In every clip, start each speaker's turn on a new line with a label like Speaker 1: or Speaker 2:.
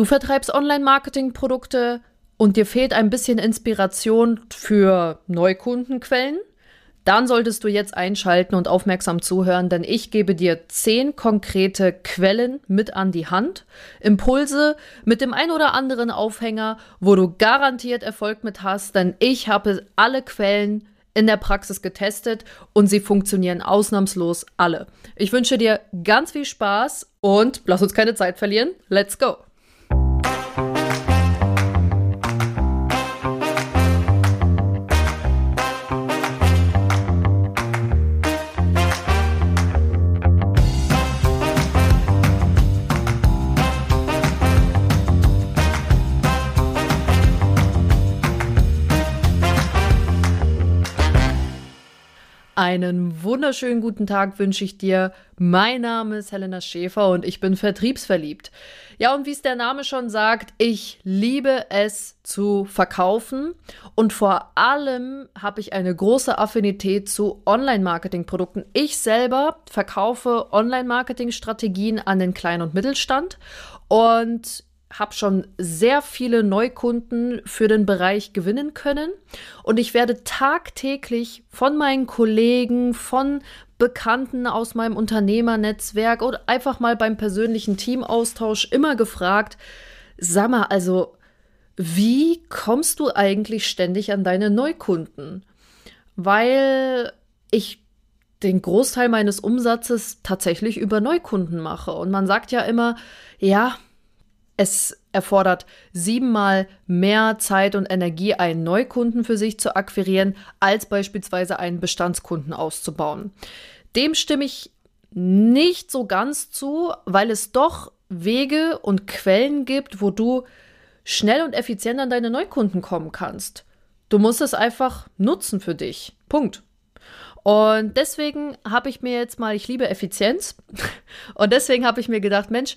Speaker 1: Du vertreibst Online-Marketing-Produkte und dir fehlt ein bisschen Inspiration für Neukundenquellen? Dann solltest du jetzt einschalten und aufmerksam zuhören, denn ich gebe dir zehn konkrete Quellen mit an die Hand, Impulse mit dem ein oder anderen Aufhänger, wo du garantiert Erfolg mit hast, denn ich habe alle Quellen in der Praxis getestet und sie funktionieren ausnahmslos alle. Ich wünsche dir ganz viel Spaß und lass uns keine Zeit verlieren. Let's go! Einen wunderschönen guten Tag wünsche ich dir. Mein Name ist Helena Schäfer und ich bin vertriebsverliebt. Ja, und wie es der Name schon sagt, ich liebe es zu verkaufen und vor allem habe ich eine große Affinität zu Online-Marketing-Produkten. Ich selber verkaufe Online-Marketing-Strategien an den Klein- und Mittelstand und habe schon sehr viele Neukunden für den Bereich gewinnen können und ich werde tagtäglich von meinen Kollegen, von Bekannten aus meinem Unternehmernetzwerk oder einfach mal beim persönlichen Teamaustausch immer gefragt, sag mal, also wie kommst du eigentlich ständig an deine Neukunden? Weil ich den Großteil meines Umsatzes tatsächlich über Neukunden mache. Und man sagt ja immer, ja, es erfordert siebenmal mehr Zeit und Energie, einen Neukunden für sich zu akquirieren, als beispielsweise einen Bestandskunden auszubauen. Dem stimme ich nicht so ganz zu, weil es doch Wege und Quellen gibt, wo du schnell und effizient an deine Neukunden kommen kannst. Du musst es einfach nutzen für dich. Punkt. Und deswegen habe ich mir jetzt mal, ich liebe Effizienz, und deswegen habe ich mir gedacht, Mensch,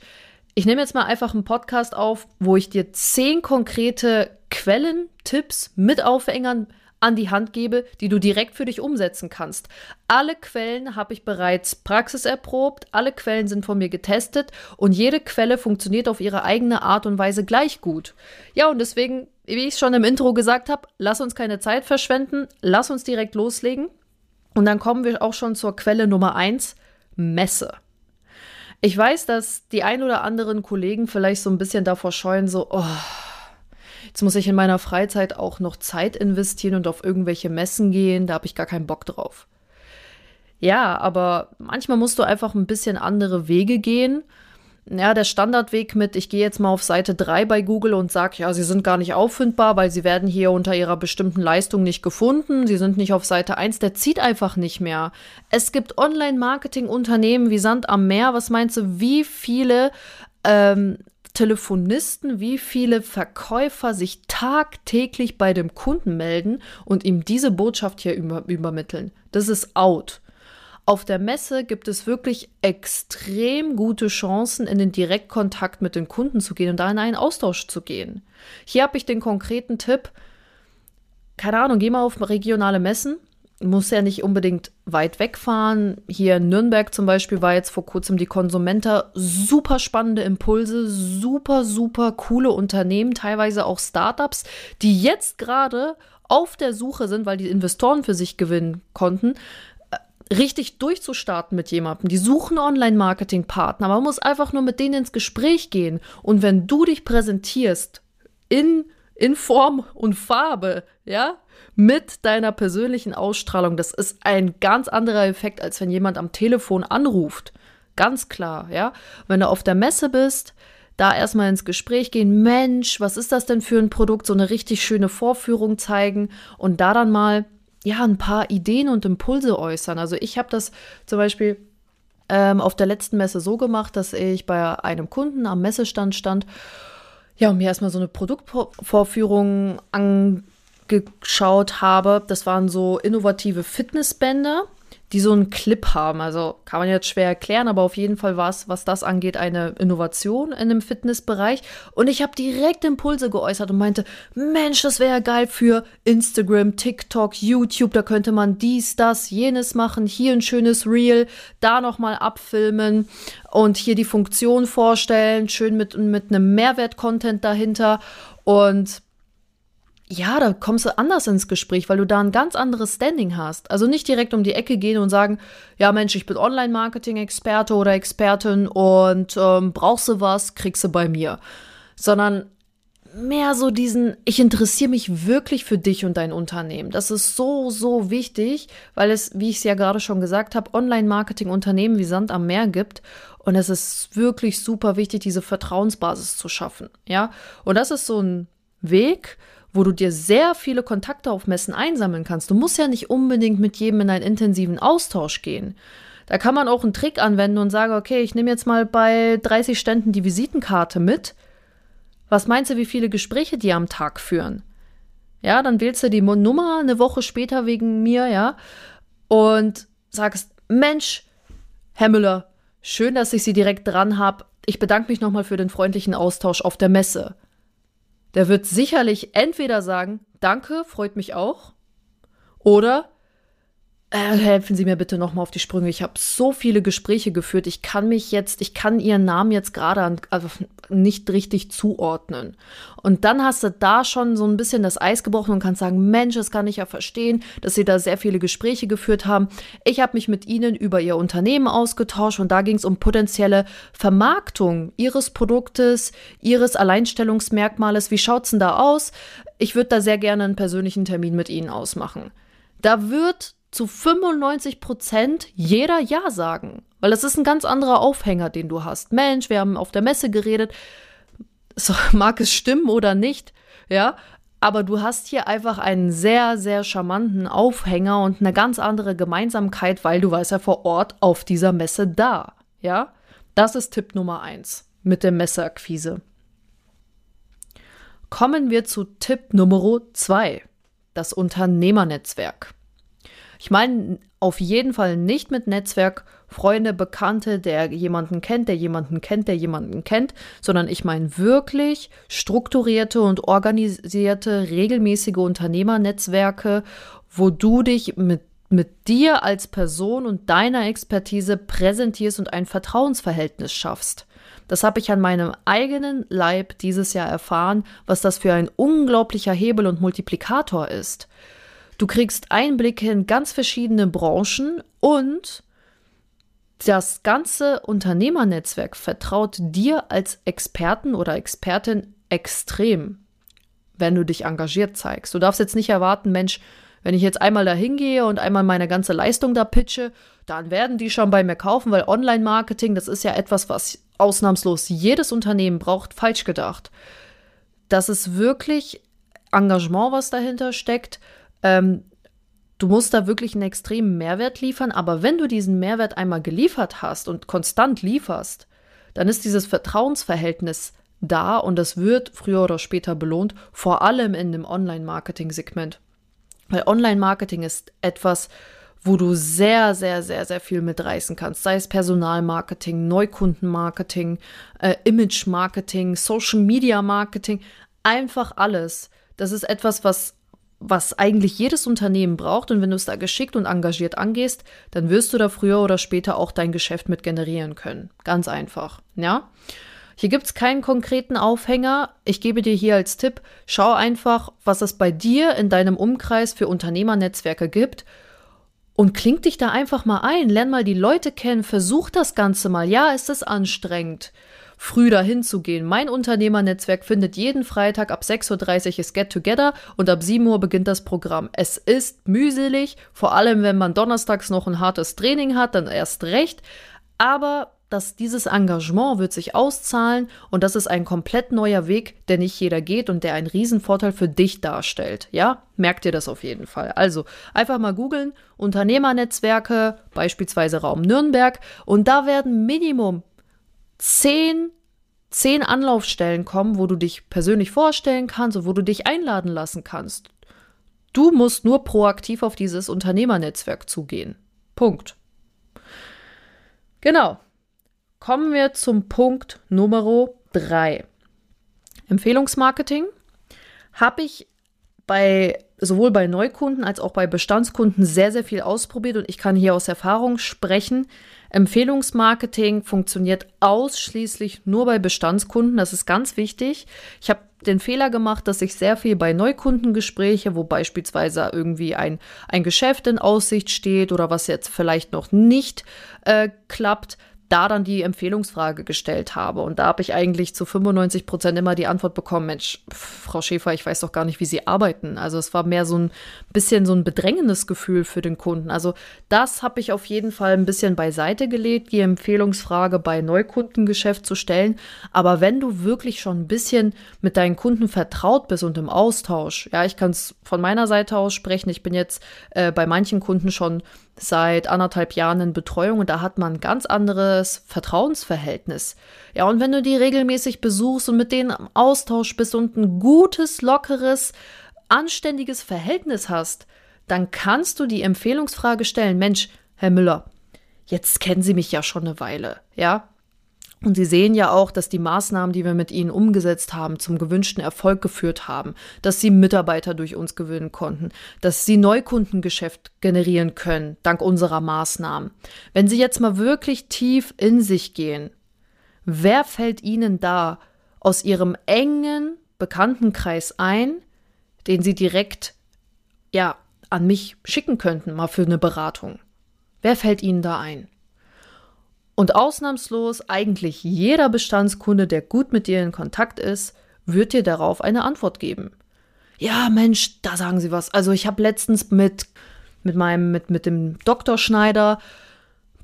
Speaker 1: ich nehme jetzt mal einfach einen Podcast auf, wo ich dir zehn konkrete Quellen, Tipps mit Aufhängern an die Hand gebe, die du direkt für dich umsetzen kannst. Alle Quellen habe ich bereits praxiserprobt, alle Quellen sind von mir getestet und jede Quelle funktioniert auf ihre eigene Art und Weise gleich gut. Ja, und deswegen, wie ich schon im Intro gesagt habe, lass uns keine Zeit verschwenden, lass uns direkt loslegen. Und dann kommen wir auch schon zur Quelle Nummer eins: Messe. Ich weiß, dass die ein oder anderen Kollegen vielleicht so ein bisschen davor scheuen, so, oh, jetzt muss ich in meiner Freizeit auch noch Zeit investieren und auf irgendwelche Messen gehen, da habe ich gar keinen Bock drauf. Ja, aber manchmal musst du einfach ein bisschen andere Wege gehen ja, der Standardweg mit, ich gehe jetzt mal auf Seite 3 bei Google und sage, ja, sie sind gar nicht auffindbar, weil sie werden hier unter ihrer bestimmten Leistung nicht gefunden, sie sind nicht auf Seite 1, der zieht einfach nicht mehr. Es gibt Online-Marketing-Unternehmen wie Sand am Meer, was meinst du, wie viele ähm, Telefonisten, wie viele Verkäufer sich tagtäglich bei dem Kunden melden und ihm diese Botschaft hier über übermitteln. Das ist out. Auf der Messe gibt es wirklich extrem gute Chancen, in den Direktkontakt mit den Kunden zu gehen und da in einen Austausch zu gehen. Hier habe ich den konkreten Tipp, keine Ahnung, geh mal auf regionale Messen, muss ja nicht unbedingt weit wegfahren. Hier in Nürnberg zum Beispiel war jetzt vor kurzem die Konsumenta. Super spannende Impulse, super, super coole Unternehmen, teilweise auch Startups, die jetzt gerade auf der Suche sind, weil die Investoren für sich gewinnen konnten, richtig durchzustarten mit jemandem. Die suchen Online-Marketing-Partner. Man muss einfach nur mit denen ins Gespräch gehen. Und wenn du dich präsentierst in, in Form und Farbe, ja, mit deiner persönlichen Ausstrahlung, das ist ein ganz anderer Effekt, als wenn jemand am Telefon anruft. Ganz klar, ja. Wenn du auf der Messe bist, da erstmal ins Gespräch gehen, Mensch, was ist das denn für ein Produkt, so eine richtig schöne Vorführung zeigen und da dann mal ja, ein paar Ideen und Impulse äußern. Also ich habe das zum Beispiel ähm, auf der letzten Messe so gemacht, dass ich bei einem Kunden am Messestand stand, ja, und mir erstmal so eine Produktvorführung angeschaut habe. Das waren so innovative Fitnessbänder, die so einen Clip haben. Also kann man jetzt schwer erklären, aber auf jeden Fall war es, was das angeht, eine Innovation in dem Fitnessbereich. Und ich habe direkt Impulse geäußert und meinte, Mensch, das wäre ja geil für Instagram, TikTok, YouTube. Da könnte man dies, das, jenes machen. Hier ein schönes Reel, da nochmal abfilmen und hier die Funktion vorstellen. Schön mit, mit einem Mehrwert-Content dahinter. Und ja, da kommst du anders ins Gespräch, weil du da ein ganz anderes Standing hast. Also nicht direkt um die Ecke gehen und sagen, ja Mensch, ich bin Online-Marketing-Experte oder Expertin und ähm, brauchst du was, kriegst du bei mir. Sondern mehr so diesen, ich interessiere mich wirklich für dich und dein Unternehmen. Das ist so, so wichtig, weil es, wie ich es ja gerade schon gesagt habe, Online-Marketing-Unternehmen wie Sand am Meer gibt. Und es ist wirklich super wichtig, diese Vertrauensbasis zu schaffen. Ja, und das ist so ein Weg, wo du dir sehr viele Kontakte auf Messen einsammeln kannst. Du musst ja nicht unbedingt mit jedem in einen intensiven Austausch gehen. Da kann man auch einen Trick anwenden und sagen, okay, ich nehme jetzt mal bei 30 Ständen die Visitenkarte mit. Was meinst du, wie viele Gespräche die am Tag führen? Ja, dann wählst du die Nummer eine Woche später wegen mir, ja, und sagst, Mensch, Herr Müller, schön, dass ich Sie direkt dran habe. Ich bedanke mich nochmal für den freundlichen Austausch auf der Messe der wird sicherlich entweder sagen, danke, freut mich auch, oder äh, helfen Sie mir bitte nochmal auf die Sprünge. Ich habe so viele Gespräche geführt. Ich kann mich jetzt, ich kann Ihren Namen jetzt gerade also nicht richtig zuordnen. Und dann hast du da schon so ein bisschen das Eis gebrochen und kannst sagen, Mensch, das kann ich ja verstehen, dass Sie da sehr viele Gespräche geführt haben. Ich habe mich mit Ihnen über Ihr Unternehmen ausgetauscht und da ging es um potenzielle Vermarktung Ihres Produktes, Ihres Alleinstellungsmerkmales. Wie schaut's denn da aus? Ich würde da sehr gerne einen persönlichen Termin mit Ihnen ausmachen. Da wird zu 95 Prozent jeder Ja sagen. Weil das ist ein ganz anderer Aufhänger, den du hast. Mensch, wir haben auf der Messe geredet. So, mag es stimmen oder nicht, ja. Aber du hast hier einfach einen sehr, sehr charmanten Aufhänger und eine ganz andere Gemeinsamkeit, weil du warst ja vor Ort auf dieser Messe da, ja. Das ist Tipp Nummer eins mit der Messeakquise. Kommen wir zu Tipp Nummer zwei, das Unternehmernetzwerk. Ich meine auf jeden Fall nicht mit Netzwerk Freunde, Bekannte, der jemanden kennt, der jemanden kennt, der jemanden kennt, sondern ich meine wirklich strukturierte und organisierte, regelmäßige Unternehmernetzwerke, wo du dich mit mit dir als Person und deiner Expertise präsentierst und ein Vertrauensverhältnis schaffst. Das habe ich an meinem eigenen Leib dieses Jahr erfahren, was das für ein unglaublicher Hebel und Multiplikator ist. Du kriegst Einblicke in ganz verschiedene Branchen und das ganze Unternehmernetzwerk vertraut dir als Experten oder Expertin extrem, wenn du dich engagiert zeigst. Du darfst jetzt nicht erwarten, Mensch, wenn ich jetzt einmal da hingehe und einmal meine ganze Leistung da pitche, dann werden die schon bei mir kaufen, weil Online-Marketing, das ist ja etwas, was ausnahmslos jedes Unternehmen braucht, falsch gedacht. Das ist wirklich Engagement, was dahinter steckt. Ähm, du musst da wirklich einen extremen Mehrwert liefern, aber wenn du diesen Mehrwert einmal geliefert hast und konstant lieferst, dann ist dieses Vertrauensverhältnis da und das wird früher oder später belohnt, vor allem in dem Online-Marketing-Segment. Weil Online-Marketing ist etwas, wo du sehr, sehr, sehr, sehr viel mitreißen kannst. Sei es Personalmarketing, Neukundenmarketing, äh, Image-Marketing, Social-Media-Marketing, einfach alles. Das ist etwas, was was eigentlich jedes Unternehmen braucht. Und wenn du es da geschickt und engagiert angehst, dann wirst du da früher oder später auch dein Geschäft mit generieren können. Ganz einfach. Ja? Hier gibt es keinen konkreten Aufhänger. Ich gebe dir hier als Tipp, schau einfach, was es bei dir in deinem Umkreis für Unternehmernetzwerke gibt und kling dich da einfach mal ein, lern mal die Leute kennen, versuch das Ganze mal. Ja, ist es anstrengend früh dahin zu gehen. Mein Unternehmernetzwerk findet jeden Freitag ab 6.30 Uhr ist Get Together und ab 7 Uhr beginnt das Programm. Es ist mühselig, vor allem wenn man donnerstags noch ein hartes Training hat, dann erst recht. Aber dass dieses Engagement wird sich auszahlen und das ist ein komplett neuer Weg, der nicht jeder geht und der einen Riesenvorteil für dich darstellt. Ja, merkt ihr das auf jeden Fall. Also einfach mal googeln, Unternehmernetzwerke, beispielsweise Raum Nürnberg und da werden Minimum zehn, zehn Anlaufstellen kommen, wo du dich persönlich vorstellen kannst und wo du dich einladen lassen kannst. Du musst nur proaktiv auf dieses Unternehmernetzwerk zugehen. Punkt. Genau. Kommen wir zum Punkt Nummer 3. Empfehlungsmarketing habe ich bei sowohl bei Neukunden als auch bei Bestandskunden sehr, sehr viel ausprobiert und ich kann hier aus Erfahrung sprechen. Empfehlungsmarketing funktioniert ausschließlich nur bei Bestandskunden. Das ist ganz wichtig. Ich habe den Fehler gemacht, dass ich sehr viel bei Neukundengespräche, wo beispielsweise irgendwie ein, ein Geschäft in Aussicht steht oder was jetzt vielleicht noch nicht äh, klappt, da dann die Empfehlungsfrage gestellt habe. Und da habe ich eigentlich zu 95 Prozent immer die Antwort bekommen, Mensch, Frau Schäfer, ich weiß doch gar nicht, wie Sie arbeiten. Also es war mehr so ein bisschen so ein bedrängendes Gefühl für den Kunden. Also das habe ich auf jeden Fall ein bisschen beiseite gelegt, die Empfehlungsfrage bei Neukundengeschäft zu stellen. Aber wenn du wirklich schon ein bisschen mit deinen Kunden vertraut bist und im Austausch, ja, ich kann es von meiner Seite aus sprechen, ich bin jetzt äh, bei manchen Kunden schon seit anderthalb Jahren in Betreuung und da hat man ein ganz anderes Vertrauensverhältnis. Ja, und wenn du die regelmäßig besuchst und mit denen im Austausch bist und ein gutes, lockeres, anständiges Verhältnis hast, dann kannst du die Empfehlungsfrage stellen, Mensch, Herr Müller, jetzt kennen Sie mich ja schon eine Weile, ja? Und Sie sehen ja auch, dass die Maßnahmen, die wir mit Ihnen umgesetzt haben, zum gewünschten Erfolg geführt haben, dass Sie Mitarbeiter durch uns gewinnen konnten, dass Sie Neukundengeschäft generieren können, dank unserer Maßnahmen. Wenn Sie jetzt mal wirklich tief in sich gehen, wer fällt Ihnen da aus Ihrem engen Bekanntenkreis ein, den Sie direkt, ja, an mich schicken könnten, mal für eine Beratung? Wer fällt Ihnen da ein? Und ausnahmslos eigentlich jeder Bestandskunde, der gut mit dir in Kontakt ist, wird dir darauf eine Antwort geben. Ja, Mensch, da sagen sie was. Also ich habe letztens mit, mit meinem, mit, mit dem Dr. Schneider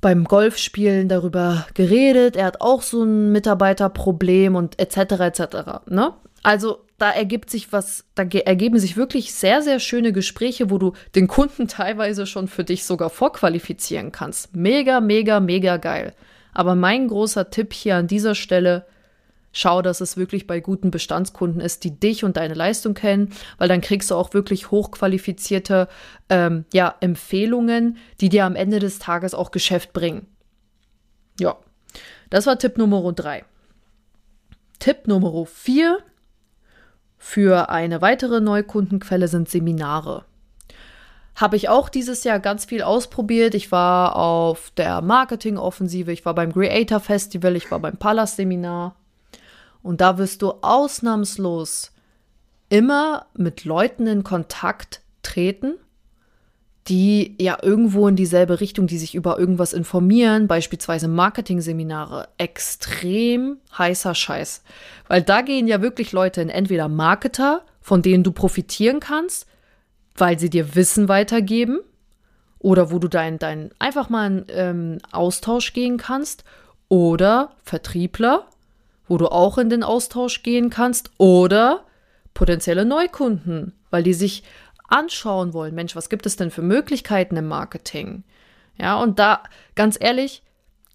Speaker 1: beim Golfspielen darüber geredet. Er hat auch so ein Mitarbeiterproblem und etc. etc. Ne? Also da ergibt sich was, da ergeben sich wirklich sehr, sehr schöne Gespräche, wo du den Kunden teilweise schon für dich sogar vorqualifizieren kannst. Mega, mega, mega geil. Aber mein großer Tipp hier an dieser Stelle, schau, dass es wirklich bei guten Bestandskunden ist, die dich und deine Leistung kennen, weil dann kriegst du auch wirklich hochqualifizierte ähm, ja, Empfehlungen, die dir am Ende des Tages auch Geschäft bringen. Ja, das war Tipp Nummer drei. Tipp Nummer vier für eine weitere Neukundenquelle sind Seminare. Habe ich auch dieses Jahr ganz viel ausprobiert. Ich war auf der Marketing-Offensive, ich war beim Creator Festival, ich war beim Palace Seminar. Und da wirst du ausnahmslos immer mit Leuten in Kontakt treten, die ja irgendwo in dieselbe Richtung, die sich über irgendwas informieren, beispielsweise Marketing-Seminare, extrem heißer Scheiß. Weil da gehen ja wirklich Leute in entweder Marketer, von denen du profitieren kannst, weil sie dir Wissen weitergeben, oder wo du dein, dein einfach mal in ähm, Austausch gehen kannst, oder Vertriebler, wo du auch in den Austausch gehen kannst, oder potenzielle Neukunden, weil die sich anschauen wollen, Mensch, was gibt es denn für Möglichkeiten im Marketing? Ja, und da, ganz ehrlich,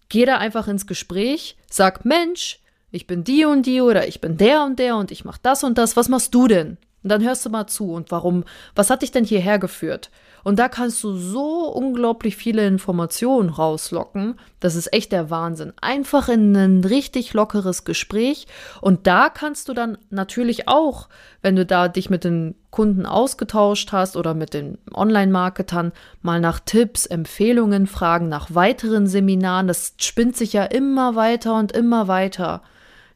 Speaker 1: geh da einfach ins Gespräch, sag, Mensch, ich bin die und die oder ich bin der und der und ich mach das und das, was machst du denn? Und dann hörst du mal zu und warum, was hat dich denn hierher geführt? Und da kannst du so unglaublich viele Informationen rauslocken. Das ist echt der Wahnsinn. Einfach in ein richtig lockeres Gespräch. Und da kannst du dann natürlich auch, wenn du da dich mit den Kunden ausgetauscht hast oder mit den Online-Marketern, mal nach Tipps, Empfehlungen fragen, nach weiteren Seminaren. Das spinnt sich ja immer weiter und immer weiter.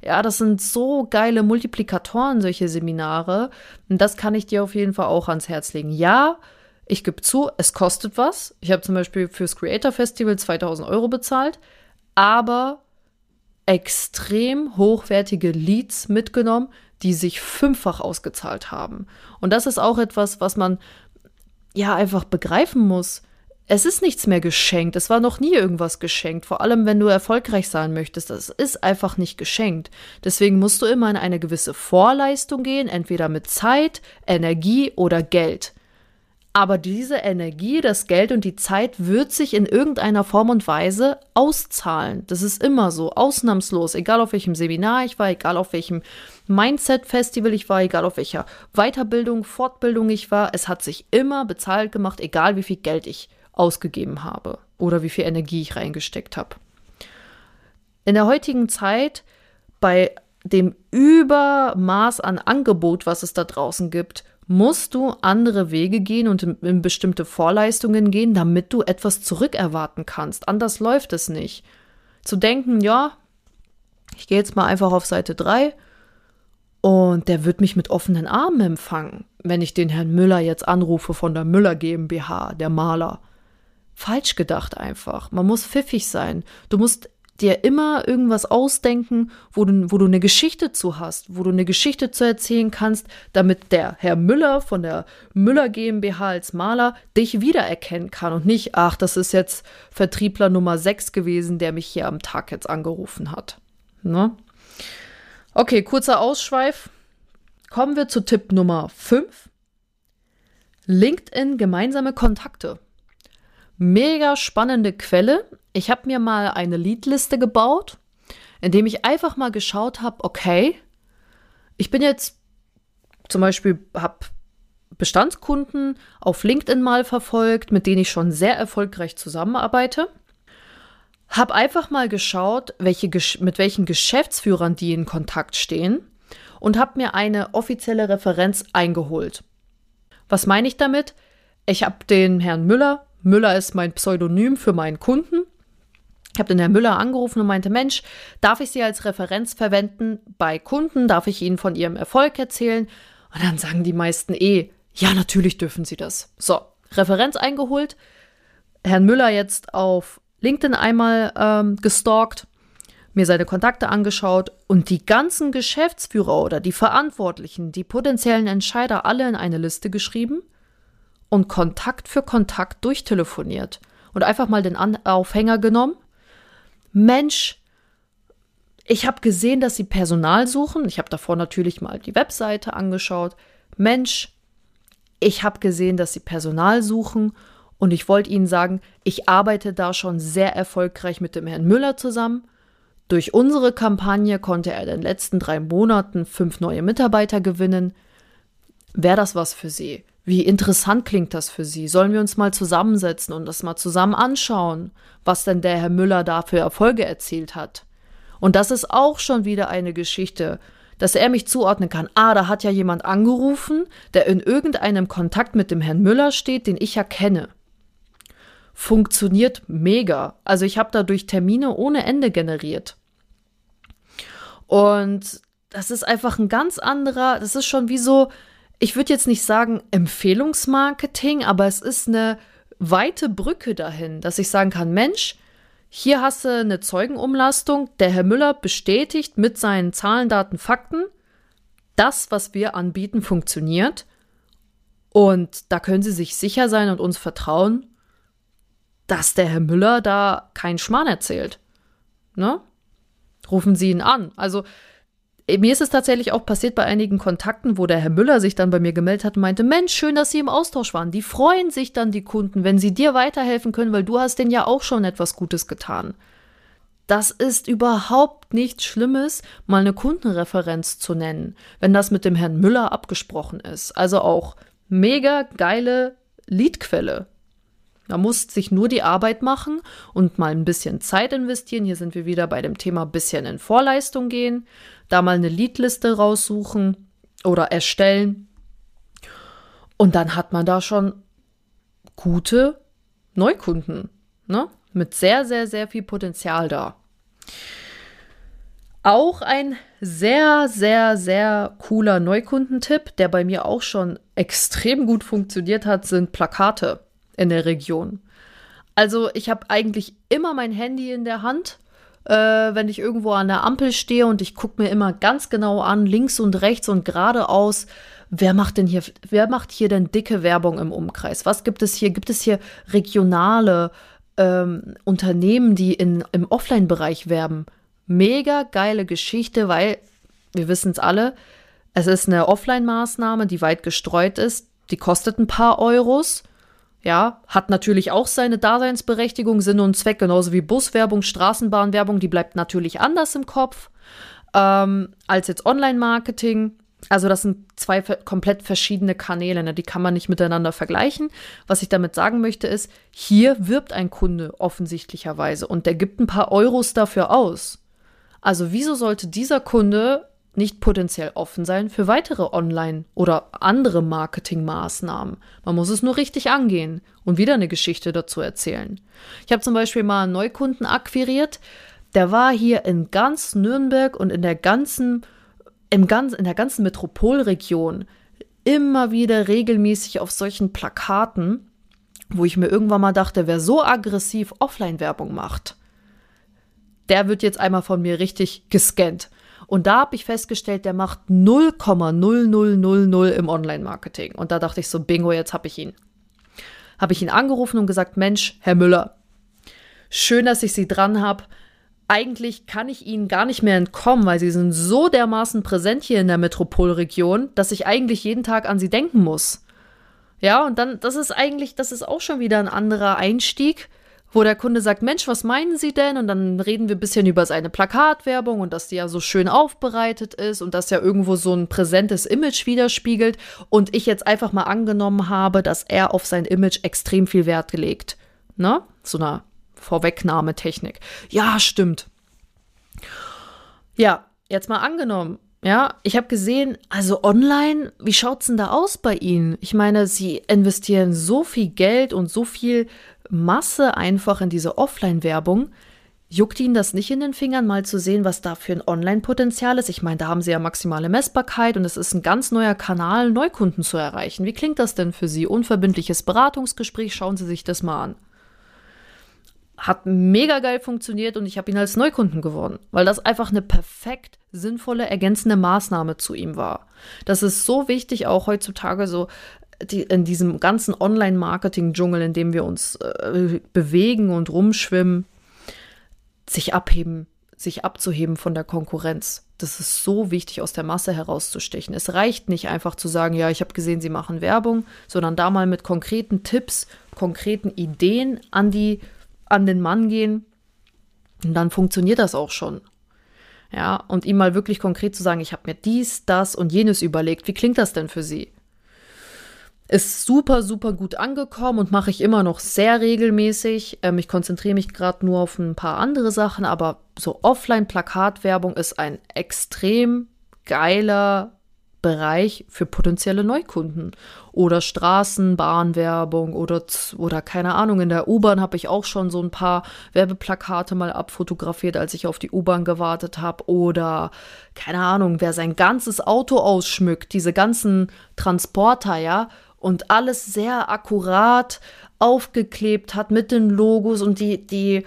Speaker 1: Ja, das sind so geile Multiplikatoren, solche Seminare. Und das kann ich dir auf jeden Fall auch ans Herz legen. Ja, ich gebe zu, es kostet was. Ich habe zum Beispiel fürs Creator Festival 2000 Euro bezahlt, aber extrem hochwertige Leads mitgenommen, die sich fünffach ausgezahlt haben. Und das ist auch etwas, was man ja einfach begreifen muss. Es ist nichts mehr geschenkt. Es war noch nie irgendwas geschenkt. Vor allem, wenn du erfolgreich sein möchtest. Das ist einfach nicht geschenkt. Deswegen musst du immer in eine gewisse Vorleistung gehen, entweder mit Zeit, Energie oder Geld. Aber diese Energie, das Geld und die Zeit wird sich in irgendeiner Form und Weise auszahlen. Das ist immer so, ausnahmslos. Egal auf welchem Seminar ich war, egal auf welchem Mindset-Festival ich war, egal auf welcher Weiterbildung, Fortbildung ich war. Es hat sich immer bezahlt gemacht, egal wie viel Geld ich ausgegeben habe. oder wie viel Energie ich reingesteckt habe. In der heutigen Zeit, bei dem Übermaß an Angebot, was es da draußen gibt, musst du andere Wege gehen und in, in bestimmte Vorleistungen gehen, damit du etwas zurückerwarten kannst. Anders läuft es nicht. Zu denken, ja, ich gehe jetzt mal einfach auf Seite 3 und der wird mich mit offenen Armen empfangen, wenn ich den Herrn Müller jetzt anrufe von der Müller GmbH, der Maler. Falsch gedacht einfach. Man muss pfiffig sein. Du musst dir immer irgendwas ausdenken, wo du, wo du eine Geschichte zu hast, wo du eine Geschichte zu erzählen kannst, damit der Herr Müller von der Müller GmbH als Maler dich wiedererkennen kann und nicht, ach, das ist jetzt Vertriebler Nummer 6 gewesen, der mich hier am Tag jetzt angerufen hat. Ne? Okay, kurzer Ausschweif. Kommen wir zu Tipp Nummer 5. LinkedIn gemeinsame Kontakte. Mega spannende Quelle. Ich habe mir mal eine Leadliste gebaut, indem ich einfach mal geschaut habe, okay, ich bin jetzt zum Beispiel, habe Bestandskunden auf LinkedIn mal verfolgt, mit denen ich schon sehr erfolgreich zusammenarbeite. Habe einfach mal geschaut, welche, mit welchen Geschäftsführern die in Kontakt stehen und habe mir eine offizielle Referenz eingeholt. Was meine ich damit? Ich habe den Herrn Müller Müller ist mein Pseudonym für meinen Kunden. Ich habe den Herrn Müller angerufen und meinte, Mensch, darf ich Sie als Referenz verwenden bei Kunden? Darf ich Ihnen von Ihrem Erfolg erzählen? Und dann sagen die meisten eh, ja, natürlich dürfen Sie das. So, Referenz eingeholt, Herrn Müller jetzt auf LinkedIn einmal ähm, gestalkt, mir seine Kontakte angeschaut und die ganzen Geschäftsführer oder die Verantwortlichen, die potenziellen Entscheider alle in eine Liste geschrieben und Kontakt für Kontakt durchtelefoniert und einfach mal den An Aufhänger genommen. Mensch, ich habe gesehen, dass sie Personal suchen. Ich habe davor natürlich mal die Webseite angeschaut. Mensch, ich habe gesehen, dass sie Personal suchen und ich wollte Ihnen sagen, ich arbeite da schon sehr erfolgreich mit dem Herrn Müller zusammen. Durch unsere Kampagne konnte er in den letzten drei Monaten fünf neue Mitarbeiter gewinnen. Wäre das was für Sie? Wie interessant klingt das für Sie? Sollen wir uns mal zusammensetzen und das mal zusammen anschauen, was denn der Herr Müller da für Erfolge erzielt hat? Und das ist auch schon wieder eine Geschichte, dass er mich zuordnen kann. Ah, da hat ja jemand angerufen, der in irgendeinem Kontakt mit dem Herrn Müller steht, den ich ja kenne. Funktioniert mega. Also ich habe dadurch Termine ohne Ende generiert. Und das ist einfach ein ganz anderer, das ist schon wie so, ich würde jetzt nicht sagen Empfehlungsmarketing, aber es ist eine weite Brücke dahin, dass ich sagen kann, Mensch, hier hast du eine Zeugenumlastung, der Herr Müller bestätigt mit seinen Zahlen, Daten, Fakten, das, was wir anbieten, funktioniert. Und da können Sie sich sicher sein und uns vertrauen, dass der Herr Müller da keinen Schmarrn erzählt. Ne? Rufen Sie ihn an. Also mir ist es tatsächlich auch passiert bei einigen Kontakten, wo der Herr Müller sich dann bei mir gemeldet hat und meinte, Mensch, schön, dass Sie im Austausch waren. Die freuen sich dann, die Kunden, wenn sie dir weiterhelfen können, weil du hast denen ja auch schon etwas Gutes getan. Das ist überhaupt nichts Schlimmes, mal eine Kundenreferenz zu nennen, wenn das mit dem Herrn Müller abgesprochen ist. Also auch mega geile Leadquelle. Man muss sich nur die Arbeit machen und mal ein bisschen Zeit investieren. Hier sind wir wieder bei dem Thema bisschen in Vorleistung gehen, da mal eine Leadliste raussuchen oder erstellen. Und dann hat man da schon gute Neukunden, ne? Mit sehr, sehr, sehr viel Potenzial da. Auch ein sehr, sehr, sehr cooler Neukundentipp, der bei mir auch schon extrem gut funktioniert hat, sind Plakate in der Region. Also ich habe eigentlich immer mein Handy in der Hand, äh, wenn ich irgendwo an der Ampel stehe und ich gucke mir immer ganz genau an, links und rechts und geradeaus, wer macht denn hier, wer macht hier denn dicke Werbung im Umkreis? Was gibt es hier? Gibt es hier regionale ähm, Unternehmen, die in, im Offline-Bereich werben? Mega geile Geschichte, weil wir wissen es alle, es ist eine Offline-Maßnahme, die weit gestreut ist. Die kostet ein paar Euros. Ja, hat natürlich auch seine Daseinsberechtigung, Sinn und Zweck, genauso wie Buswerbung, Straßenbahnwerbung, die bleibt natürlich anders im Kopf ähm, als jetzt Online-Marketing. Also das sind zwei komplett verschiedene Kanäle, ne? die kann man nicht miteinander vergleichen. Was ich damit sagen möchte ist, hier wirbt ein Kunde offensichtlicherweise und der gibt ein paar Euros dafür aus. Also wieso sollte dieser Kunde nicht potenziell offen sein für weitere Online- oder andere Marketingmaßnahmen. Man muss es nur richtig angehen und wieder eine Geschichte dazu erzählen. Ich habe zum Beispiel mal einen Neukunden akquiriert, der war hier in ganz Nürnberg und in der ganzen, im ganz, in der ganzen Metropolregion immer wieder regelmäßig auf solchen Plakaten, wo ich mir irgendwann mal dachte, wer so aggressiv Offline-Werbung macht, der wird jetzt einmal von mir richtig gescannt. Und da habe ich festgestellt, der macht 0,0000 im Online-Marketing. Und da dachte ich so, bingo, jetzt habe ich ihn. Habe ich ihn angerufen und gesagt, Mensch, Herr Müller, schön, dass ich Sie dran habe. Eigentlich kann ich Ihnen gar nicht mehr entkommen, weil Sie sind so dermaßen präsent hier in der Metropolregion, dass ich eigentlich jeden Tag an Sie denken muss. Ja, und dann, das ist eigentlich, das ist auch schon wieder ein anderer Einstieg wo der Kunde sagt, Mensch, was meinen Sie denn? Und dann reden wir ein bisschen über seine Plakatwerbung und dass die ja so schön aufbereitet ist und dass ja irgendwo so ein präsentes Image widerspiegelt. Und ich jetzt einfach mal angenommen habe, dass er auf sein Image extrem viel Wert gelegt. Ne? So eine Vorwegnahmetechnik. Ja, stimmt. Ja, jetzt mal angenommen. Ja, ich habe gesehen, also online, wie schaut's denn da aus bei Ihnen? Ich meine, Sie investieren so viel Geld und so viel Masse einfach in diese Offline-Werbung. Juckt Ihnen das nicht in den Fingern, mal zu sehen, was da für ein Online-Potenzial ist? Ich meine, da haben Sie ja maximale Messbarkeit und es ist ein ganz neuer Kanal, Neukunden zu erreichen. Wie klingt das denn für Sie? Unverbindliches Beratungsgespräch, schauen Sie sich das mal an. Hat mega geil funktioniert und ich habe ihn als Neukunden gewonnen, weil das einfach eine perfekt sinnvolle, ergänzende Maßnahme zu ihm war. Das ist so wichtig, auch heutzutage so die, in diesem ganzen Online-Marketing-Dschungel, in dem wir uns äh, bewegen und rumschwimmen, sich abheben, sich abzuheben von der Konkurrenz. Das ist so wichtig, aus der Masse herauszustechen. Es reicht nicht einfach zu sagen, ja, ich habe gesehen, Sie machen Werbung, sondern da mal mit konkreten Tipps, konkreten Ideen an die, an den Mann gehen. Und dann funktioniert das auch schon. Ja, und ihm mal wirklich konkret zu sagen, ich habe mir dies, das und jenes überlegt. Wie klingt das denn für Sie? Ist super, super gut angekommen und mache ich immer noch sehr regelmäßig. Ähm, ich konzentriere mich gerade nur auf ein paar andere Sachen, aber so Offline-Plakatwerbung ist ein extrem geiler Bereich für potenzielle Neukunden. Oder Straßenbahnwerbung oder, oder keine Ahnung, in der U-Bahn habe ich auch schon so ein paar Werbeplakate mal abfotografiert, als ich auf die U-Bahn gewartet habe. Oder keine Ahnung, wer sein ganzes Auto ausschmückt, diese ganzen Transporter, ja, und alles sehr akkurat aufgeklebt hat mit den Logos und die, die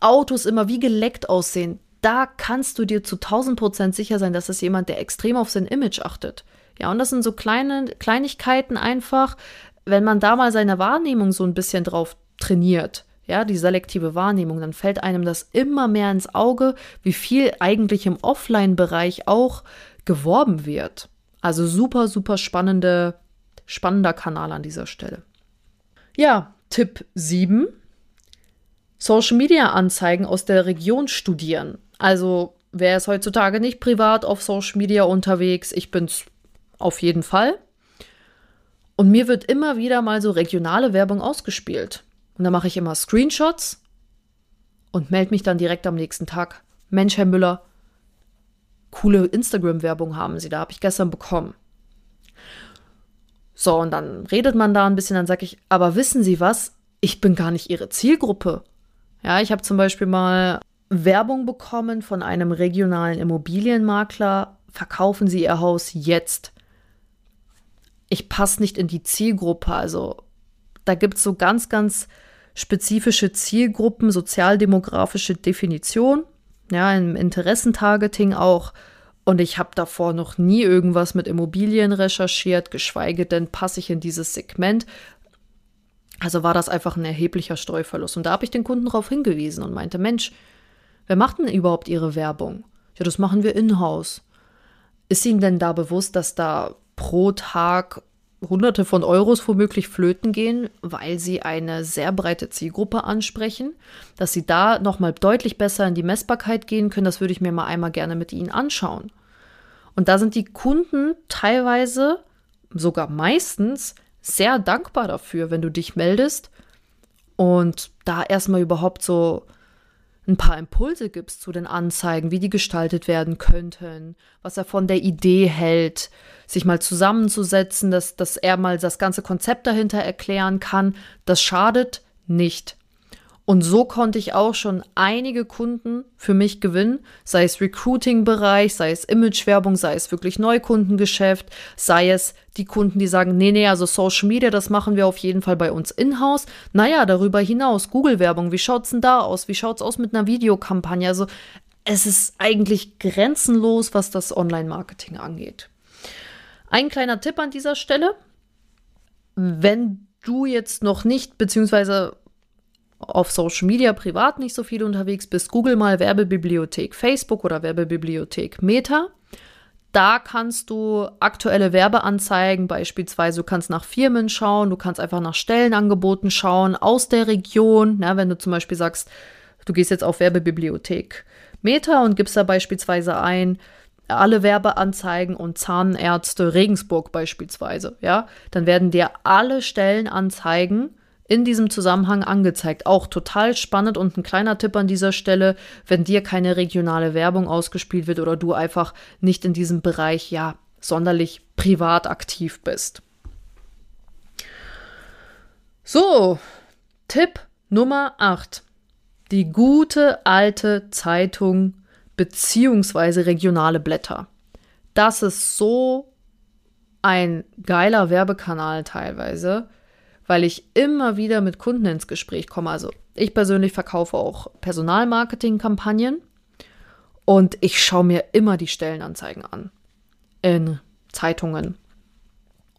Speaker 1: Autos immer wie geleckt aussehen, da kannst du dir zu 1000 Prozent sicher sein, dass es jemand, der extrem auf sein Image achtet. Ja, und das sind so kleine Kleinigkeiten einfach, wenn man da mal seine Wahrnehmung so ein bisschen drauf trainiert, ja, die selektive Wahrnehmung, dann fällt einem das immer mehr ins Auge, wie viel eigentlich im Offline-Bereich auch geworben wird. Also super, super spannende Spannender Kanal an dieser Stelle. Ja, Tipp 7. Social Media Anzeigen aus der Region studieren. Also, wer ist heutzutage nicht privat auf Social Media unterwegs? Ich bin's auf jeden Fall. Und mir wird immer wieder mal so regionale Werbung ausgespielt. Und da mache ich immer Screenshots und melde mich dann direkt am nächsten Tag. Mensch, Herr Müller, coole Instagram-Werbung haben Sie da, habe ich gestern bekommen. So, und dann redet man da ein bisschen, dann sage ich, aber wissen Sie was? Ich bin gar nicht Ihre Zielgruppe. Ja, ich habe zum Beispiel mal Werbung bekommen von einem regionalen Immobilienmakler. Verkaufen Sie Ihr Haus jetzt. Ich passe nicht in die Zielgruppe. Also da gibt es so ganz, ganz spezifische Zielgruppen, sozialdemografische Definition, ja, im Interessentargeting auch und ich habe davor noch nie irgendwas mit Immobilien recherchiert, geschweige denn passe ich in dieses Segment. Also war das einfach ein erheblicher Streuverlust. Und da habe ich den Kunden darauf hingewiesen und meinte, Mensch, wer macht denn überhaupt Ihre Werbung? Ja, das machen wir in-house. Ist Ihnen denn da bewusst, dass da pro Tag Hunderte von Euros womöglich flöten gehen, weil sie eine sehr breite Zielgruppe ansprechen, dass sie da nochmal deutlich besser in die Messbarkeit gehen können, das würde ich mir mal einmal gerne mit Ihnen anschauen. Und da sind die Kunden teilweise, sogar meistens, sehr dankbar dafür, wenn du dich meldest und da erstmal überhaupt so ein paar Impulse gibst zu den Anzeigen, wie die gestaltet werden könnten, was er von der Idee hält, sich mal zusammenzusetzen, dass, dass er mal das ganze Konzept dahinter erklären kann, das schadet nicht. Und so konnte ich auch schon einige Kunden für mich gewinnen, sei es Recruiting-Bereich, sei es Imagewerbung, sei es wirklich Neukundengeschäft, sei es die Kunden, die sagen, nee, nee, also Social Media, das machen wir auf jeden Fall bei uns in-house. Naja, darüber hinaus, Google-Werbung, wie schaut's denn da aus? Wie schaut's aus mit einer Videokampagne? Also es ist eigentlich grenzenlos, was das Online-Marketing angeht. Ein kleiner Tipp an dieser Stelle. Wenn du jetzt noch nicht, beziehungsweise auf Social Media privat nicht so viel unterwegs bist, google mal Werbebibliothek Facebook oder Werbebibliothek Meta. Da kannst du aktuelle Werbeanzeigen, beispielsweise du kannst nach Firmen schauen, du kannst einfach nach Stellenangeboten schauen aus der Region. Na, wenn du zum Beispiel sagst, du gehst jetzt auf Werbebibliothek Meta und gibst da beispielsweise ein, alle Werbeanzeigen und Zahnärzte Regensburg beispielsweise, ja, dann werden dir alle Stellenanzeigen in diesem Zusammenhang angezeigt. Auch total spannend und ein kleiner Tipp an dieser Stelle, wenn dir keine regionale Werbung ausgespielt wird oder du einfach nicht in diesem Bereich ja sonderlich privat aktiv bist. So, Tipp Nummer 8. Die gute alte Zeitung beziehungsweise regionale Blätter. Das ist so ein geiler Werbekanal teilweise weil ich immer wieder mit Kunden ins Gespräch komme. Also ich persönlich verkaufe auch Personalmarketing-Kampagnen und ich schaue mir immer die Stellenanzeigen an in Zeitungen.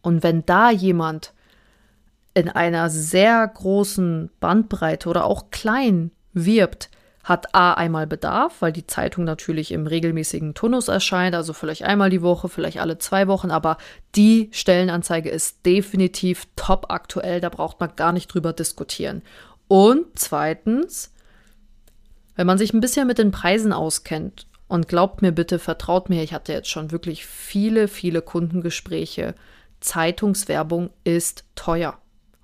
Speaker 1: Und wenn da jemand in einer sehr großen Bandbreite oder auch klein wirbt, hat A einmal Bedarf, weil die Zeitung natürlich im regelmäßigen Turnus erscheint, also vielleicht einmal die Woche, vielleicht alle zwei Wochen, aber die Stellenanzeige ist definitiv top aktuell, da braucht man gar nicht drüber diskutieren. Und zweitens, wenn man sich ein bisschen mit den Preisen auskennt, und glaubt mir bitte, vertraut mir, ich hatte jetzt schon wirklich viele, viele Kundengespräche. Zeitungswerbung ist teuer.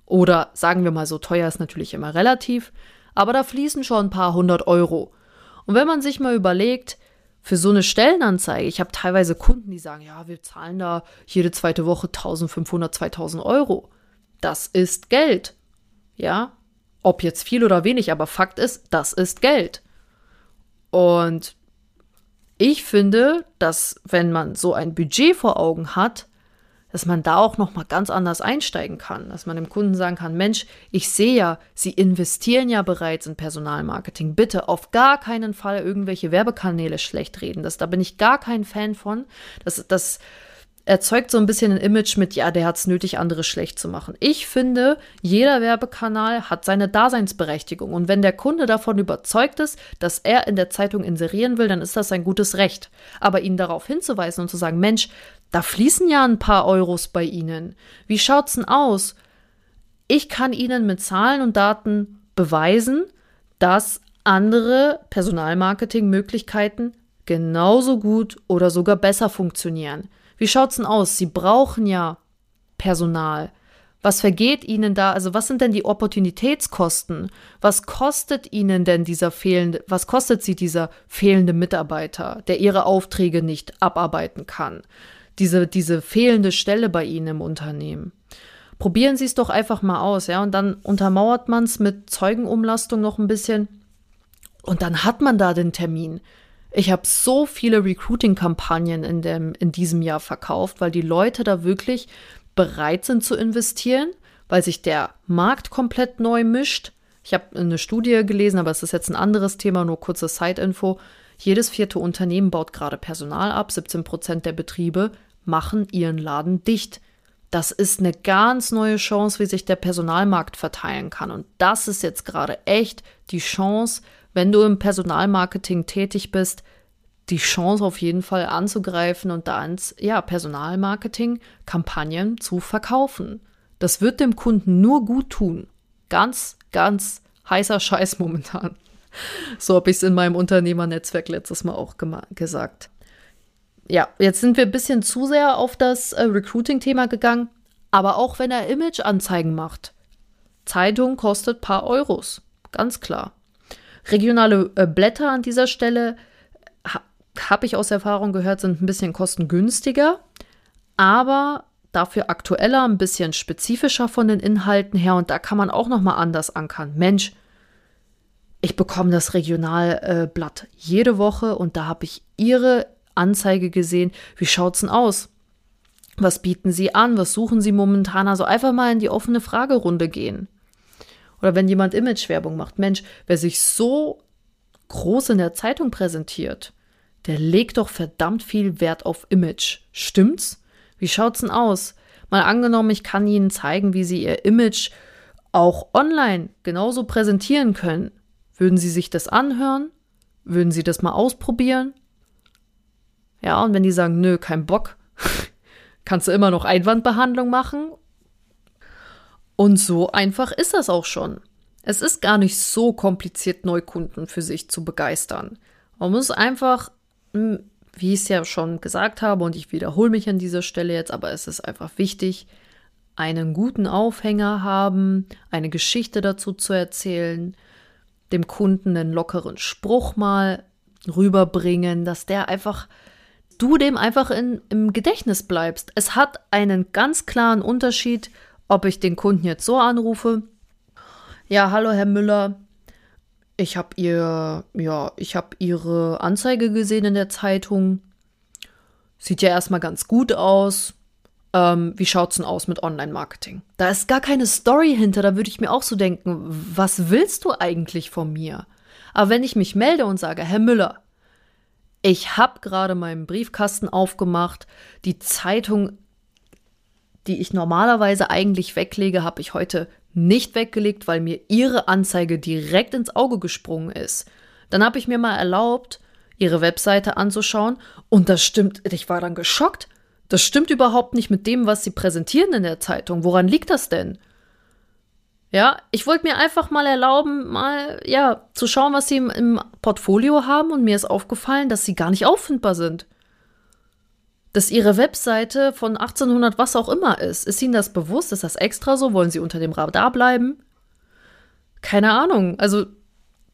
Speaker 1: Oder sagen wir mal so, teuer ist natürlich immer relativ aber da fließen schon ein paar hundert Euro. Und wenn man sich mal überlegt, für so eine Stellenanzeige, ich habe teilweise Kunden, die sagen, ja, wir zahlen da jede zweite Woche 1500, 2000 Euro. Das ist Geld. Ja, ob jetzt viel oder wenig, aber Fakt ist, das ist Geld. Und ich finde, dass wenn man so ein Budget vor Augen hat, dass man da auch noch mal ganz anders einsteigen kann, dass man dem Kunden sagen kann, Mensch, ich sehe ja, Sie investieren ja bereits in Personalmarketing. Bitte auf gar keinen Fall irgendwelche Werbekanäle schlecht reden. Das, da bin ich gar kein Fan von. Das, das erzeugt so ein bisschen ein Image mit, ja, der hat es nötig, andere schlecht zu machen. Ich finde, jeder Werbekanal hat seine Daseinsberechtigung. Und wenn der Kunde davon überzeugt ist, dass er in der Zeitung inserieren will, dann ist das sein gutes Recht. Aber ihn darauf hinzuweisen und zu sagen, Mensch, da fließen ja ein paar Euros bei Ihnen. Wie schaut's denn aus? Ich kann Ihnen mit Zahlen und Daten beweisen, dass andere Personalmarketingmöglichkeiten genauso gut oder sogar besser funktionieren. Wie schaut's denn aus? Sie brauchen ja Personal. Was vergeht Ihnen da? Also was sind denn die Opportunitätskosten? Was kostet Ihnen denn dieser fehlende, was kostet Sie dieser fehlende Mitarbeiter, der Ihre Aufträge nicht abarbeiten kann? diese, diese fehlende Stelle bei Ihnen im Unternehmen. Probieren Sie es doch einfach mal aus, ja, und dann untermauert man es mit Zeugenumlastung noch ein bisschen und dann hat man da den Termin. Ich habe so viele Recruiting-Kampagnen in, in diesem Jahr verkauft, weil die Leute da wirklich bereit sind zu investieren, weil sich der Markt komplett neu mischt. Ich habe eine Studie gelesen, aber es ist jetzt ein anderes Thema, nur kurze Side-Info. Jedes vierte Unternehmen baut gerade Personal ab, 17 Prozent der Betriebe machen ihren Laden dicht. Das ist eine ganz neue Chance, wie sich der Personalmarkt verteilen kann. Und das ist jetzt gerade echt die Chance, wenn du im Personalmarketing tätig bist, die Chance auf jeden Fall anzugreifen und da ins ja, Personalmarketing-Kampagnen zu verkaufen. Das wird dem Kunden nur gut tun. Ganz, ganz heißer Scheiß momentan. So habe ich es in meinem Unternehmernetzwerk letztes Mal auch gesagt. ja, jetzt sind wir ein bisschen zu sehr auf das äh, Recruiting-Thema gegangen. Aber auch wenn er Image-Anzeigen macht, Zeitung kostet paar Euros. Ganz klar. Regionale äh, Blätter an dieser Stelle, ha, habe ich aus Erfahrung gehört, sind ein bisschen kostengünstiger, aber dafür aktueller, ein bisschen spezifischer von den Inhalten her und da kann man auch noch mal anders ankern. Mensch, ich bekomme das Regionalblatt äh, jede Woche und da habe ich Ihre Anzeige gesehen. Wie schaut's denn aus? Was bieten Sie an? Was suchen Sie momentan? Also einfach mal in die offene Fragerunde gehen. Oder wenn jemand Imagewerbung macht, Mensch, wer sich so groß in der Zeitung präsentiert, der legt doch verdammt viel Wert auf Image. Stimmt's? Wie schaut's denn aus? Mal angenommen, ich kann Ihnen zeigen, wie Sie Ihr Image auch online genauso präsentieren können. Würden Sie sich das anhören? Würden Sie das mal ausprobieren? Ja, und wenn die sagen, nö, kein Bock, kannst du immer noch Einwandbehandlung machen. Und so einfach ist das auch schon. Es ist gar nicht so kompliziert, Neukunden für sich zu begeistern. Man muss einfach, hm, wie ich es ja schon gesagt habe, und ich wiederhole mich an dieser Stelle jetzt, aber es ist einfach wichtig, einen guten Aufhänger haben, eine Geschichte dazu zu erzählen, dem Kunden einen lockeren Spruch mal rüberbringen, dass der einfach, du dem einfach in, im Gedächtnis bleibst. Es hat einen ganz klaren Unterschied, ob ich den Kunden jetzt so anrufe. Ja, hallo Herr Müller. Ich habe ihr, ja, ich habe Ihre Anzeige gesehen in der Zeitung. Sieht ja erstmal ganz gut aus ähm, wie schaut's denn aus mit Online-Marketing? Da ist gar keine Story hinter, da würde ich mir auch so denken, was willst du eigentlich von mir? Aber wenn ich mich melde und sage, Herr Müller, ich habe gerade meinen Briefkasten aufgemacht, die Zeitung, die ich normalerweise eigentlich weglege, habe ich heute nicht weggelegt, weil mir Ihre Anzeige direkt ins Auge gesprungen ist. Dann habe ich mir mal erlaubt, Ihre Webseite anzuschauen und das stimmt, ich war dann geschockt. Das stimmt überhaupt nicht mit dem, was sie präsentieren in der Zeitung. Woran liegt das denn? Ja, ich wollte mir einfach mal erlauben, mal, ja, zu schauen, was sie im, im, Portfolio haben und mir ist aufgefallen, dass sie gar nicht auffindbar sind. Dass ihre Webseite von 1800 was auch immer ist. Ist ihnen das bewusst? Ist das extra so? Wollen sie unter dem Radar bleiben? Keine Ahnung. Also,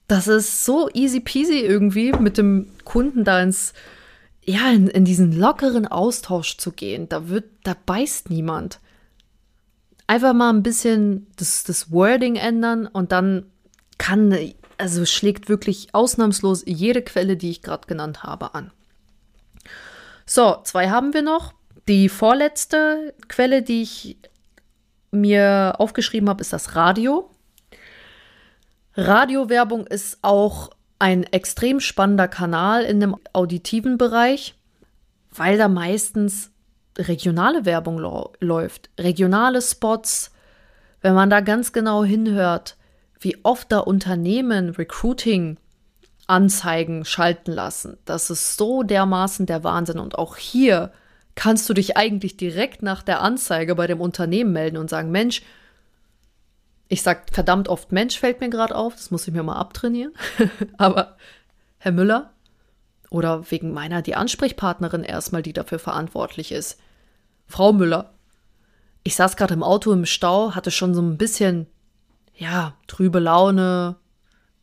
Speaker 1: das ist so easy peasy irgendwie mit dem Kunden da ins ja, in, in diesen lockeren Austausch zu gehen. Da wird, da beißt niemand. Einfach mal ein bisschen das, das Wording ändern und dann kann, also schlägt wirklich ausnahmslos jede Quelle, die ich gerade genannt habe, an. So, zwei haben wir noch. Die vorletzte Quelle, die ich mir aufgeschrieben habe, ist das Radio. Radiowerbung ist auch ein extrem spannender Kanal in dem auditiven Bereich, weil da meistens regionale Werbung läuft, regionale Spots. Wenn man da ganz genau hinhört, wie oft da Unternehmen Recruiting Anzeigen schalten lassen, das ist so dermaßen der Wahnsinn. Und auch hier kannst du dich eigentlich direkt nach der Anzeige bei dem Unternehmen melden und sagen, Mensch, ich sage verdammt oft Mensch, fällt mir gerade auf, das muss ich mir mal abtrainieren. Aber Herr Müller oder wegen meiner die Ansprechpartnerin erstmal, die dafür verantwortlich ist. Frau Müller. Ich saß gerade im Auto im Stau, hatte schon so ein bisschen, ja, trübe Laune,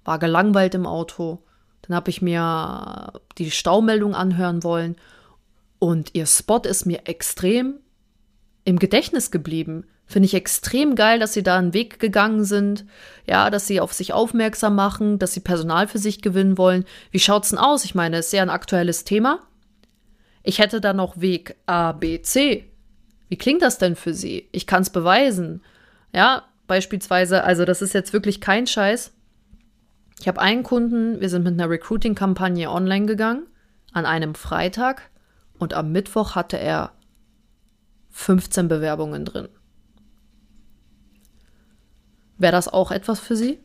Speaker 1: war gelangweilt im Auto. Dann habe ich mir die Staumeldung anhören wollen und ihr Spot ist mir extrem im Gedächtnis geblieben. Finde ich extrem geil, dass sie da einen Weg gegangen sind. Ja, dass sie auf sich aufmerksam machen, dass sie Personal für sich gewinnen wollen. Wie schaut's denn aus? Ich meine, es ist ja ein aktuelles Thema. Ich hätte da noch Weg A, B, C. Wie klingt das denn für Sie? Ich kann es beweisen. Ja, beispielsweise, also das ist jetzt wirklich kein Scheiß. Ich habe einen Kunden, wir sind mit einer Recruiting-Kampagne online gegangen, an einem Freitag und am Mittwoch hatte er 15 Bewerbungen drin. Wäre das auch etwas für Sie?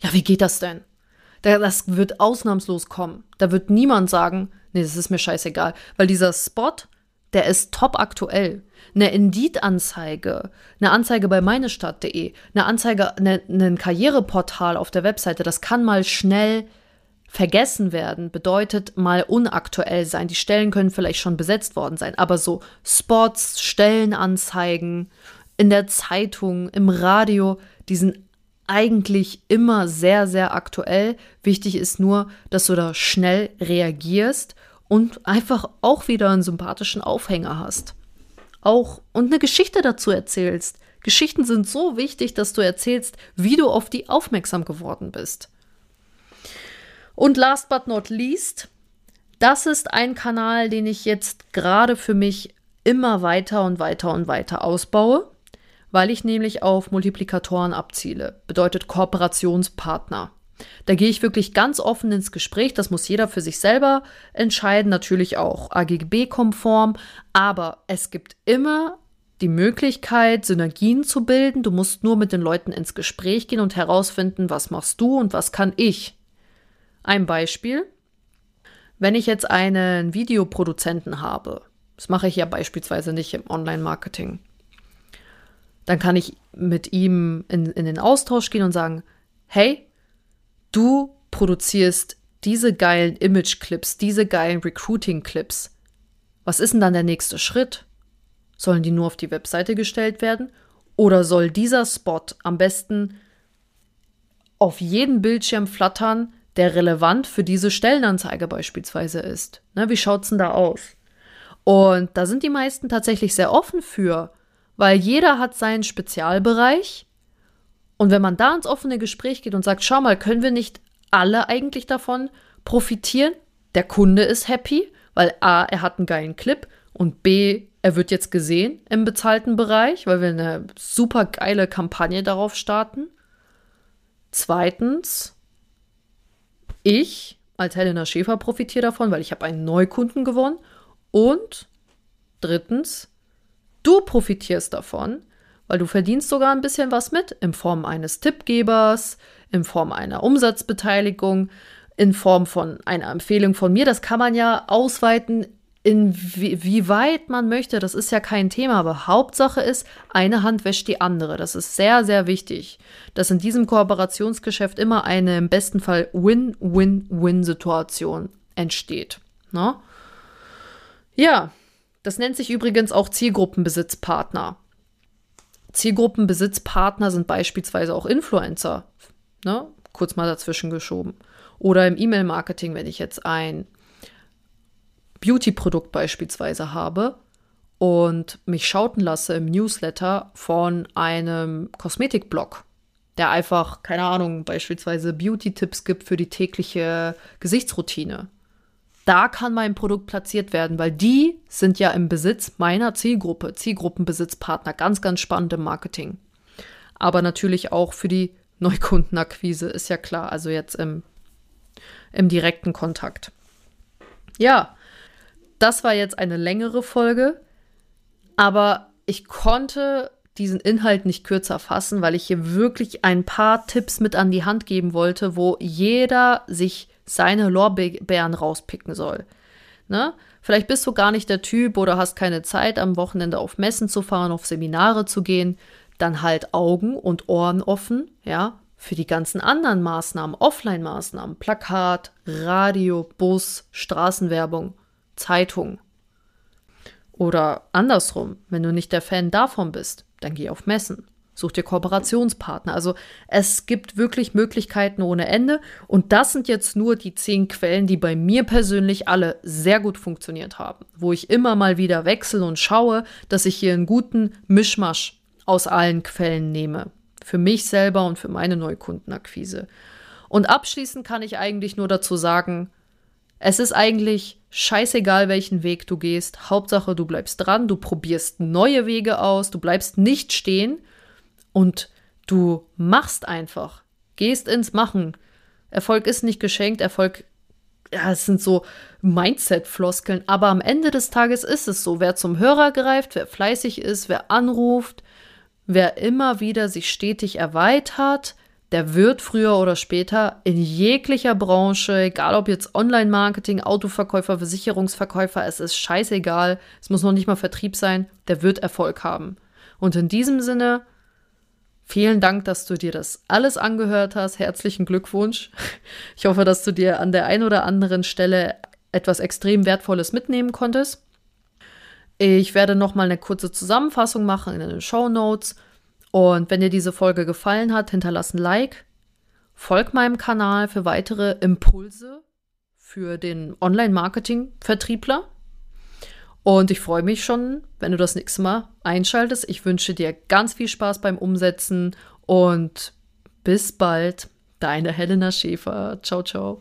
Speaker 1: Ja, wie geht das denn? Das wird ausnahmslos kommen. Da wird niemand sagen, nee, das ist mir scheißegal, weil dieser Spot, der ist top aktuell. Eine Indeed-Anzeige, eine Anzeige bei meinestadt.de, eine Anzeige, eine, ein Karriereportal auf der Webseite, das kann mal schnell Vergessen werden bedeutet mal unaktuell sein. Die Stellen können vielleicht schon besetzt worden sein, aber so Spots, Stellenanzeigen in der Zeitung, im Radio, die sind eigentlich immer sehr, sehr aktuell. Wichtig ist nur, dass du da schnell reagierst und einfach auch wieder einen sympathischen Aufhänger hast. Auch und eine Geschichte dazu erzählst. Geschichten sind so wichtig, dass du erzählst, wie du auf die aufmerksam geworden bist. Und last but not least, das ist ein Kanal, den ich jetzt gerade für mich immer weiter und weiter und weiter ausbaue, weil ich nämlich auf Multiplikatoren abziele, bedeutet Kooperationspartner. Da gehe ich wirklich ganz offen ins Gespräch, das muss jeder für sich selber entscheiden, natürlich auch AGB-konform, aber es gibt immer die Möglichkeit, Synergien zu bilden. Du musst nur mit den Leuten ins Gespräch gehen und herausfinden, was machst du und was kann ich. Ein Beispiel. Wenn ich jetzt einen Videoproduzenten habe, das mache ich ja beispielsweise nicht im Online-Marketing, dann kann ich mit ihm in, in den Austausch gehen und sagen, hey, du produzierst diese geilen Image-Clips, diese geilen Recruiting-Clips. Was ist denn dann der nächste Schritt? Sollen die nur auf die Webseite gestellt werden? Oder soll dieser Spot am besten auf jeden Bildschirm flattern, der relevant für diese Stellenanzeige beispielsweise ist. Ne, wie schaut's denn da aus? Und da sind die meisten tatsächlich sehr offen für, weil jeder hat seinen Spezialbereich. Und wenn man da ins offene Gespräch geht und sagt, schau mal, können wir nicht alle eigentlich davon profitieren? Der Kunde ist happy, weil A, er hat einen geilen Clip und B, er wird jetzt gesehen im bezahlten Bereich, weil wir eine super geile Kampagne darauf starten. Zweitens, ich als Helena Schäfer profitiere davon, weil ich habe einen Neukunden gewonnen. Und drittens, du profitierst davon, weil du verdienst sogar ein bisschen was mit in Form eines Tippgebers, in Form einer Umsatzbeteiligung, in Form von einer Empfehlung von mir. Das kann man ja ausweiten inwieweit man möchte, das ist ja kein Thema, aber Hauptsache ist, eine Hand wäscht die andere. Das ist sehr, sehr wichtig, dass in diesem Kooperationsgeschäft immer eine im besten Fall Win-Win-Win-Situation entsteht. Ne? Ja, das nennt sich übrigens auch Zielgruppenbesitzpartner. Zielgruppenbesitzpartner sind beispielsweise auch Influencer. Ne? Kurz mal dazwischen geschoben. Oder im E-Mail-Marketing, wenn ich jetzt ein Beauty-Produkt beispielsweise habe und mich schauten lasse im Newsletter von einem Kosmetikblog, der einfach, keine Ahnung, beispielsweise Beauty-Tipps gibt für die tägliche Gesichtsroutine. Da kann mein Produkt platziert werden, weil die sind ja im Besitz meiner Zielgruppe, Zielgruppenbesitzpartner, ganz, ganz spannend im Marketing. Aber natürlich auch für die Neukundenakquise, ist ja klar, also jetzt im, im direkten Kontakt. Ja, das war jetzt eine längere Folge, aber ich konnte diesen Inhalt nicht kürzer fassen, weil ich hier wirklich ein paar Tipps mit an die Hand geben wollte, wo jeder sich seine Lorbeeren rauspicken soll. Ne? Vielleicht bist du gar nicht der Typ oder hast keine Zeit, am Wochenende auf Messen zu fahren, auf Seminare zu gehen. Dann halt Augen und Ohren offen, ja, für die ganzen anderen Maßnahmen, Offline-Maßnahmen, Plakat, Radio, Bus, Straßenwerbung. Zeitung. Oder andersrum, wenn du nicht der Fan davon bist, dann geh auf Messen. Such dir Kooperationspartner. Also es gibt wirklich Möglichkeiten ohne Ende. Und das sind jetzt nur die zehn Quellen, die bei mir persönlich alle sehr gut funktioniert haben. Wo ich immer mal wieder wechsle und schaue, dass ich hier einen guten Mischmasch aus allen Quellen nehme. Für mich selber und für meine Neukundenakquise. Und abschließend kann ich eigentlich nur dazu sagen, es ist eigentlich scheißegal, welchen Weg du gehst. Hauptsache, du bleibst dran, du probierst neue Wege aus, du bleibst nicht stehen und du machst einfach. Gehst ins Machen. Erfolg ist nicht geschenkt, Erfolg, ja, es sind so Mindset-Floskeln, aber am Ende des Tages ist es so. Wer zum Hörer greift, wer fleißig ist, wer anruft, wer immer wieder sich stetig erweitert, der wird früher oder später in jeglicher Branche, egal ob jetzt Online-Marketing, Autoverkäufer, Versicherungsverkäufer, es ist scheißegal, es muss noch nicht mal Vertrieb sein, der wird Erfolg haben. Und in diesem Sinne, Vielen Dank, dass du dir das alles angehört hast. Herzlichen Glückwunsch. Ich hoffe, dass du dir an der einen oder anderen Stelle etwas extrem Wertvolles mitnehmen konntest. Ich werde noch mal eine kurze Zusammenfassung machen in den Show Notes. Und wenn dir diese Folge gefallen hat, hinterlass ein Like, folg meinem Kanal für weitere Impulse für den Online-Marketing-Vertriebler. Und ich freue mich schon, wenn du das nächste Mal einschaltest. Ich wünsche dir ganz viel Spaß beim Umsetzen und bis bald. Deine Helena Schäfer. Ciao, ciao.